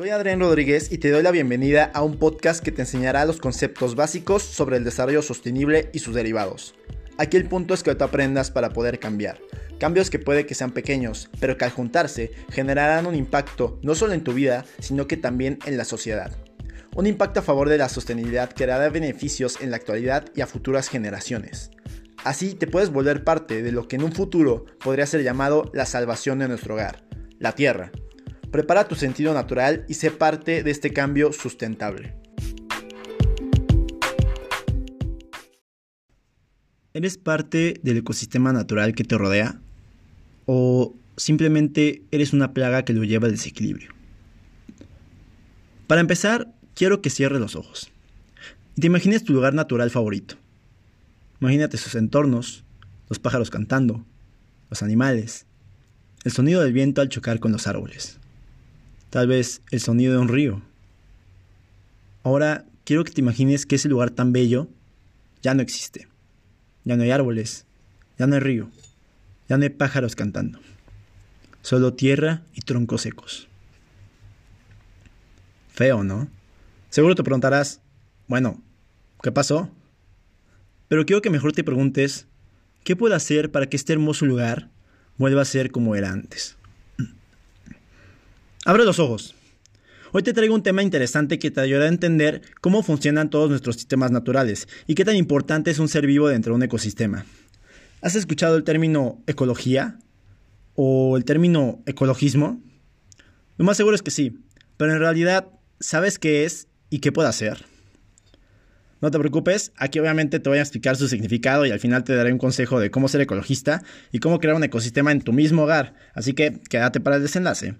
Soy Adrián Rodríguez y te doy la bienvenida a un podcast que te enseñará los conceptos básicos sobre el desarrollo sostenible y sus derivados. Aquí el punto es que tú aprendas para poder cambiar. Cambios que puede que sean pequeños, pero que al juntarse generarán un impacto no solo en tu vida, sino que también en la sociedad. Un impacto a favor de la sostenibilidad que dará beneficios en la actualidad y a futuras generaciones. Así te puedes volver parte de lo que en un futuro podría ser llamado la salvación de nuestro hogar, la Tierra. Prepara tu sentido natural y sé parte de este cambio sustentable. ¿Eres parte del ecosistema natural que te rodea? ¿O simplemente eres una plaga que lo lleva al desequilibrio? Para empezar, quiero que cierres los ojos y te imagines tu lugar natural favorito. Imagínate sus entornos, los pájaros cantando, los animales, el sonido del viento al chocar con los árboles. Tal vez el sonido de un río. Ahora quiero que te imagines que ese lugar tan bello ya no existe. Ya no hay árboles, ya no hay río, ya no hay pájaros cantando. Solo tierra y troncos secos. Feo, ¿no? Seguro te preguntarás, bueno, ¿qué pasó? Pero quiero que mejor te preguntes, ¿qué puedo hacer para que este hermoso lugar vuelva a ser como era antes? Abre los ojos. Hoy te traigo un tema interesante que te ayudará a entender cómo funcionan todos nuestros sistemas naturales y qué tan importante es un ser vivo dentro de un ecosistema. ¿Has escuchado el término ecología? ¿O el término ecologismo? Lo más seguro es que sí, pero en realidad, ¿sabes qué es y qué puede hacer? No te preocupes, aquí obviamente te voy a explicar su significado y al final te daré un consejo de cómo ser ecologista y cómo crear un ecosistema en tu mismo hogar, así que quédate para el desenlace.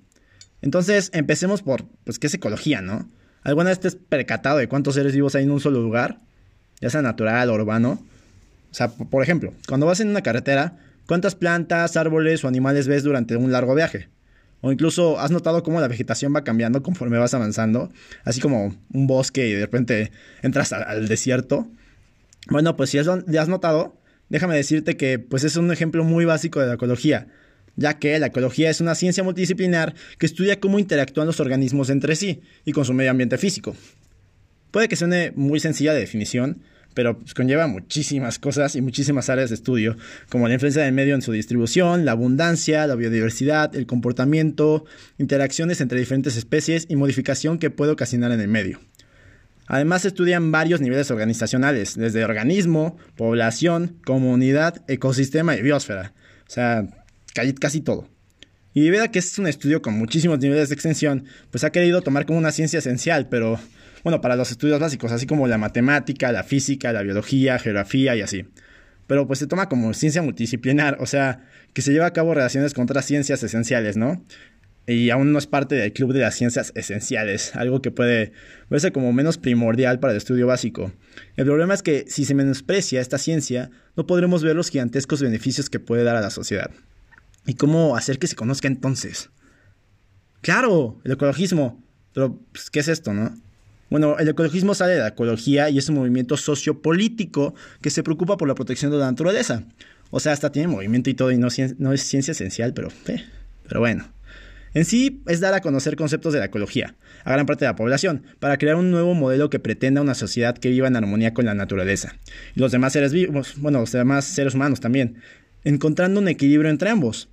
Entonces, empecemos por, pues, ¿qué es ecología, no? ¿Alguna vez te has percatado de cuántos seres vivos hay en un solo lugar? Ya sea natural o urbano. O sea, por ejemplo, cuando vas en una carretera, ¿cuántas plantas, árboles o animales ves durante un largo viaje? O incluso has notado cómo la vegetación va cambiando conforme vas avanzando, así como un bosque y de repente entras al desierto. Bueno, pues si ya has notado, déjame decirte que pues es un ejemplo muy básico de la ecología ya que la ecología es una ciencia multidisciplinar que estudia cómo interactúan los organismos entre sí y con su medio ambiente físico. Puede que suene muy sencilla de definición, pero pues, conlleva muchísimas cosas y muchísimas áreas de estudio, como la influencia del medio en su distribución, la abundancia, la biodiversidad, el comportamiento, interacciones entre diferentes especies y modificación que puede ocasionar en el medio. Además, estudian varios niveles organizacionales, desde organismo, población, comunidad, ecosistema y biosfera. O sea, casi todo. Y debido a que es un estudio con muchísimos niveles de extensión, pues ha querido tomar como una ciencia esencial, pero bueno, para los estudios básicos, así como la matemática, la física, la biología, geografía y así. Pero pues se toma como ciencia multidisciplinar, o sea, que se lleva a cabo relaciones con otras ciencias esenciales, ¿no? Y aún no es parte del club de las ciencias esenciales, algo que puede verse como menos primordial para el estudio básico. El problema es que si se menosprecia esta ciencia, no podremos ver los gigantescos beneficios que puede dar a la sociedad. ¿Y cómo hacer que se conozca entonces? Claro, el ecologismo. Pero, pues, ¿qué es esto, no? Bueno, el ecologismo sale de la ecología y es un movimiento sociopolítico que se preocupa por la protección de la naturaleza. O sea, hasta tiene movimiento y todo y no, es ciencia esencial, pero, eh, pero bueno. En sí es dar a conocer conceptos de la ecología a gran parte de la población para crear un nuevo modelo que pretenda una sociedad que viva en armonía con la naturaleza y los demás seres vivos, bueno, los demás seres humanos también, encontrando un equilibrio entre ambos.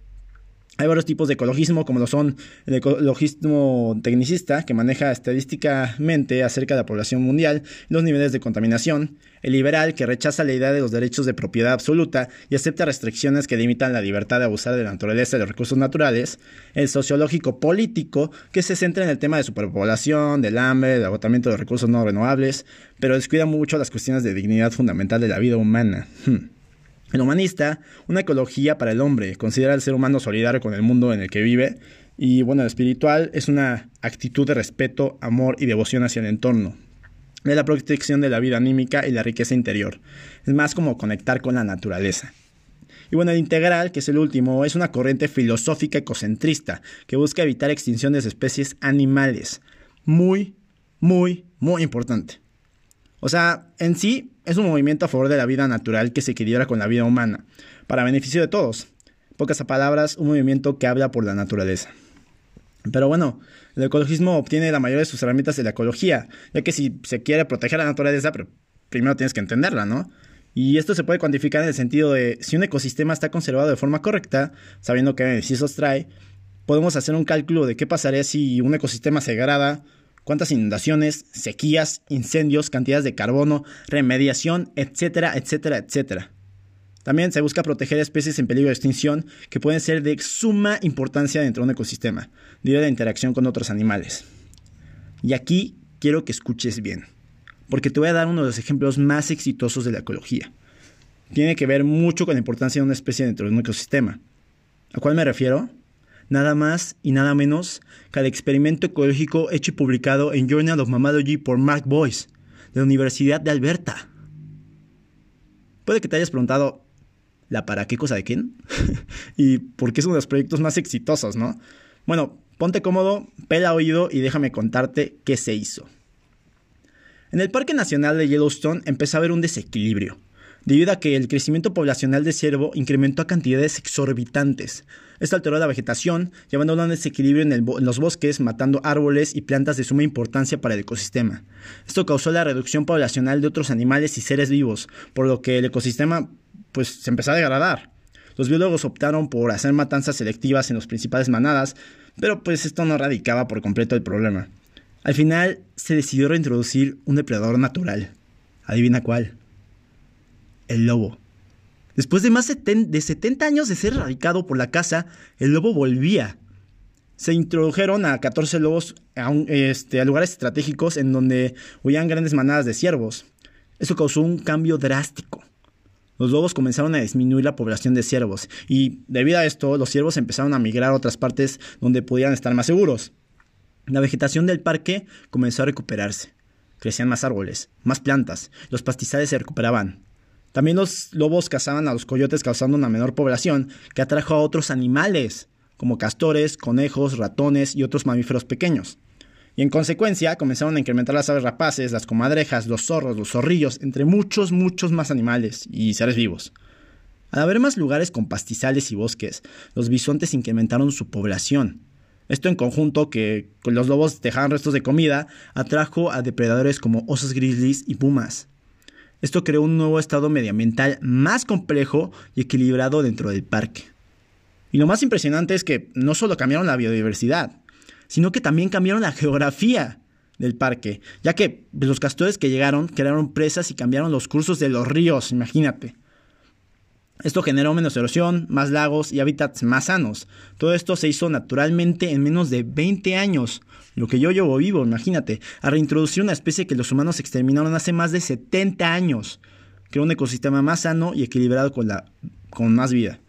Hay varios tipos de ecologismo, como lo son el ecologismo tecnicista, que maneja estadísticamente acerca de la población mundial los niveles de contaminación, el liberal, que rechaza la idea de los derechos de propiedad absoluta y acepta restricciones que limitan la libertad de abusar de la naturaleza y los recursos naturales, el sociológico político, que se centra en el tema de superpoblación, del hambre, del agotamiento de recursos no renovables, pero descuida mucho las cuestiones de dignidad fundamental de la vida humana. Hmm. El humanista, una ecología para el hombre, considera al ser humano solidario con el mundo en el que vive. Y bueno, el espiritual es una actitud de respeto, amor y devoción hacia el entorno. De la protección de la vida anímica y la riqueza interior. Es más como conectar con la naturaleza. Y bueno, el integral, que es el último, es una corriente filosófica ecocentrista que busca evitar extinciones de especies animales. Muy, muy, muy importante. O sea, en sí es un movimiento a favor de la vida natural que se equilibra con la vida humana, para beneficio de todos. pocas palabras, un movimiento que habla por la naturaleza. Pero bueno, el ecologismo obtiene la mayoría de sus herramientas de la ecología, ya que si se quiere proteger la naturaleza, primero tienes que entenderla, ¿no? Y esto se puede cuantificar en el sentido de si un ecosistema está conservado de forma correcta, sabiendo qué beneficios trae, podemos hacer un cálculo de qué pasaría si un ecosistema se degrada, cuántas inundaciones, sequías, incendios, cantidades de carbono, remediación, etcétera, etcétera, etcétera. También se busca proteger especies en peligro de extinción que pueden ser de suma importancia dentro de un ecosistema, debido a la interacción con otros animales. Y aquí quiero que escuches bien, porque te voy a dar uno de los ejemplos más exitosos de la ecología. Tiene que ver mucho con la importancia de una especie dentro de un ecosistema. ¿A cuál me refiero? Nada más y nada menos que al experimento ecológico hecho y publicado en Journal of Mammalogy por Mark Boyce, de la Universidad de Alberta. Puede que te hayas preguntado, la para qué cosa de quién y porque es uno de los proyectos más exitosos, ¿no? Bueno, ponte cómodo, pela oído y déjame contarte qué se hizo. En el Parque Nacional de Yellowstone empezó a haber un desequilibrio, debido a que el crecimiento poblacional de ciervo incrementó a cantidades exorbitantes. Esto alteró la vegetación, llevando a un desequilibrio en, los bosques, matando árboles y plantas de suma importancia para el ecosistema. Esto causó la reducción poblacional de otros animales y seres vivos, por lo que el ecosistema pues se empezó a degradar. Los biólogos optaron por hacer matanzas selectivas en las principales manadas, pero pues esto no erradicaba por completo el problema. Al final se decidió reintroducir un depredador natural. Adivina cuál. El lobo. Después de más de 70 años de ser erradicado por la caza, el lobo volvía. Se introdujeron a 14 lobos a, este, a lugares estratégicos en donde huían grandes manadas de ciervos. Eso causó un cambio drástico los lobos comenzaron a disminuir la población de ciervos y debido a esto los ciervos empezaron a migrar a otras partes donde podían estar más seguros. La vegetación del parque comenzó a recuperarse. Crecían más árboles, más plantas, los pastizales se recuperaban. También los lobos cazaban a los coyotes causando una menor población que atrajo a otros animales, como castores, conejos, ratones y otros mamíferos pequeños y en consecuencia comenzaron a incrementar las aves rapaces, las comadrejas, los zorros, los zorrillos, entre muchos, muchos más animales y seres vivos. Al haber más lugares con pastizales y bosques, los bisontes incrementaron su población. Esto en conjunto que los lobos dejaban restos de comida atrajo a depredadores como osos grizzlies y pumas. Esto creó un nuevo estado medioambiental más complejo y equilibrado dentro del parque. Y lo más impresionante es que no solo cambiaron la biodiversidad, sino que también cambiaron la geografía del parque, ya que los castores que llegaron crearon presas y cambiaron los cursos de los ríos, imagínate. Esto generó menos erosión, más lagos y hábitats más sanos. Todo esto se hizo naturalmente en menos de 20 años, lo que yo llevo vivo, imagínate, a reintroducir una especie que los humanos exterminaron hace más de 70 años. Creó un ecosistema más sano y equilibrado con, la, con más vida.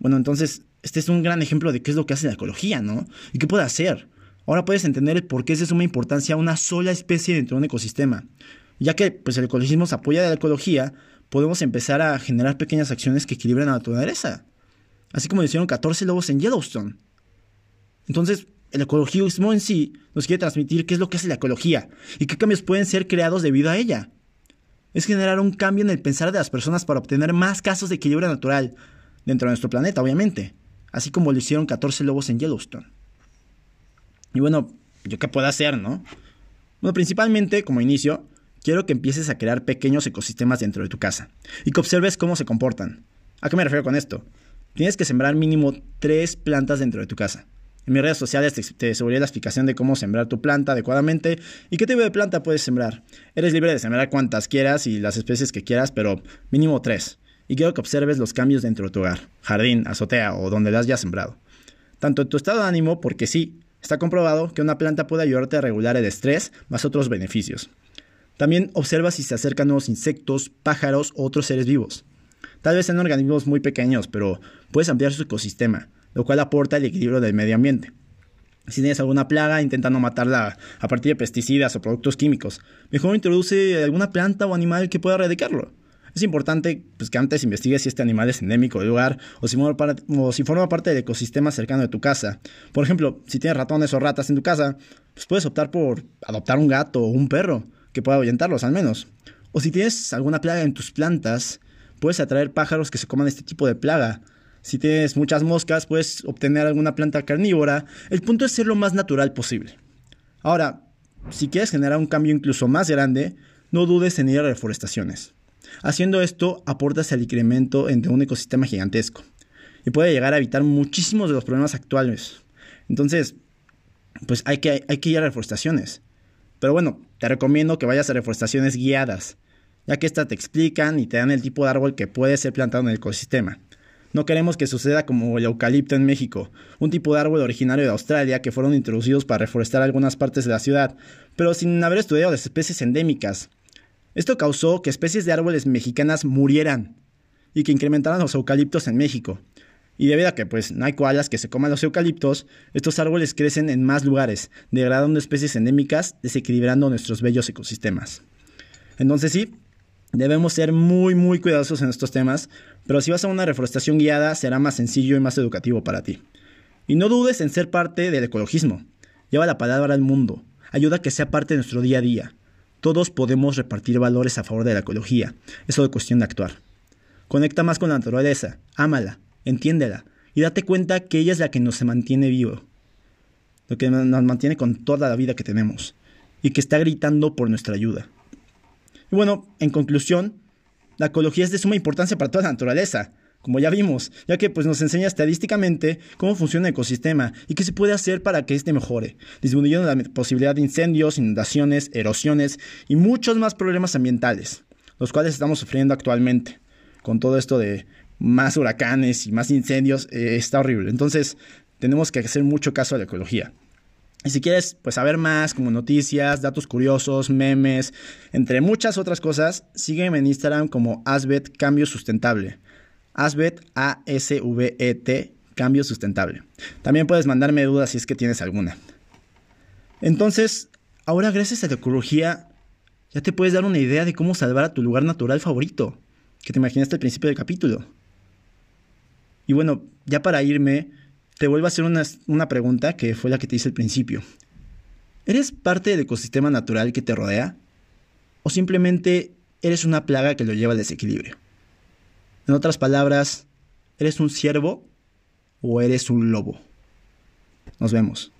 Bueno, entonces este es un gran ejemplo de qué es lo que hace la ecología, ¿no? Y qué puede hacer. Ahora puedes entender por qué es de suma importancia una sola especie dentro de un ecosistema. Ya que pues, el ecologismo se apoya de la ecología, podemos empezar a generar pequeñas acciones que equilibren la naturaleza. Así como lo hicieron 14 lobos en Yellowstone. Entonces, el ecologismo en sí nos quiere transmitir qué es lo que hace la ecología y qué cambios pueden ser creados debido a ella. Es generar un cambio en el pensar de las personas para obtener más casos de equilibrio natural dentro de nuestro planeta, obviamente así como lo hicieron 14 lobos en Yellowstone. Y bueno, ¿yo qué puedo hacer, no? Bueno, principalmente, como inicio, quiero que empieces a crear pequeños ecosistemas dentro de tu casa y que observes cómo se comportan. ¿A qué me refiero con esto? Tienes que sembrar mínimo tres plantas dentro de tu casa. En mis redes sociales te, subiré la explicación de cómo sembrar tu planta adecuadamente y qué tipo de planta puedes sembrar. Eres libre de sembrar cuantas quieras y las especies que quieras, pero mínimo tres y quiero que observes los cambios dentro de tu hogar, jardín, azotea o donde las hayas sembrado. Tanto en tu estado de ánimo, porque sí, está comprobado que una planta puede ayudarte a regular el estrés más otros beneficios. También observa si se acercan nuevos insectos, pájaros o otros seres vivos. Tal vez sean organismos muy pequeños, pero puedes ampliar su ecosistema, lo cual aporta el equilibrio del medio ambiente. Si tienes alguna plaga, intenta no matarla a partir de pesticidas o productos químicos. Mejor introduce alguna planta o animal que pueda erradicarlo. Es importante pues, que antes investigues si este animal es endémico del lugar o si, forma parte del ecosistema cercano de tu casa. Por ejemplo, si tienes ratones o ratas en tu casa, pues puedes optar por adoptar un gato o un perro que pueda ahuyentarlos al menos. O si tienes alguna plaga en tus plantas, puedes atraer pájaros que se coman este tipo de plaga. Si tienes muchas moscas, puedes obtener alguna planta carnívora. El punto es ser lo más natural posible. Ahora, si quieres generar un cambio incluso más grande, no dudes en ir a reforestaciones. Haciendo esto, aportas al incremento entre un ecosistema gigantesco y puede llegar a evitar muchísimos de los problemas actuales. Entonces, pues hay que, hay que ir a reforestaciones. Pero bueno, te recomiendo que vayas a reforestaciones guiadas, ya que estas te explican y te dan el tipo de árbol que puede ser plantado en el ecosistema. No queremos que suceda como el eucalipto en México, un tipo de árbol originario de Australia que fueron introducidos para reforestar algunas partes de la ciudad, pero sin haber estudiado las especies endémicas. Esto causó que especies de árboles mexicanas murieran y que incrementaran los eucaliptos en México. Y debido a que pues no hay koalas que se coman los eucaliptos, estos árboles crecen en más lugares, degradando especies endémicas, desequilibrando nuestros bellos ecosistemas. Entonces sí, debemos ser muy muy cuidadosos en estos temas, pero si vas a una reforestación guiada será más sencillo y más educativo para ti. Y no dudes en ser parte del ecologismo. Lleva la palabra al mundo. Ayuda a que sea parte de nuestro día a día. Todos podemos repartir valores a favor de la ecología. Es solo cuestión de actuar. Conecta más con la naturaleza, ámala, entiéndela y date cuenta que ella es la que nos mantiene vivo, lo que nos mantiene con toda la vida que tenemos y que está gritando por nuestra ayuda. Y bueno, en conclusión, la ecología es de suma importancia para toda la naturaleza, como ya vimos, ya que pues, nos enseña estadísticamente cómo funciona el ecosistema y qué se puede hacer para que éste mejore, disminuyendo la posibilidad de incendios, inundaciones, erosiones y muchos más problemas ambientales, los cuales estamos sufriendo actualmente, con todo esto de más huracanes y más incendios, eh, está horrible. Entonces, tenemos que hacer mucho caso a la ecología. Y si quieres pues saber más como noticias, datos curiosos, memes, entre muchas otras cosas, sígueme en Instagram como Asbet Cambio Sustentable. Asbet A-S-V-E-T Cambio Sustentable. También puedes mandarme dudas si es que tienes alguna. Entonces, ahora gracias a la ecología, ya te puedes dar una idea de cómo salvar a tu lugar natural favorito, que te imaginaste al principio del capítulo. Y bueno, ya para irme, te vuelvo a hacer una, una pregunta que fue la que te hice al principio. ¿Eres parte del ecosistema natural que te rodea? ¿O simplemente eres una plaga que lo lleva al desequilibrio? En otras palabras, ¿eres un ciervo o eres un lobo? Nos vemos.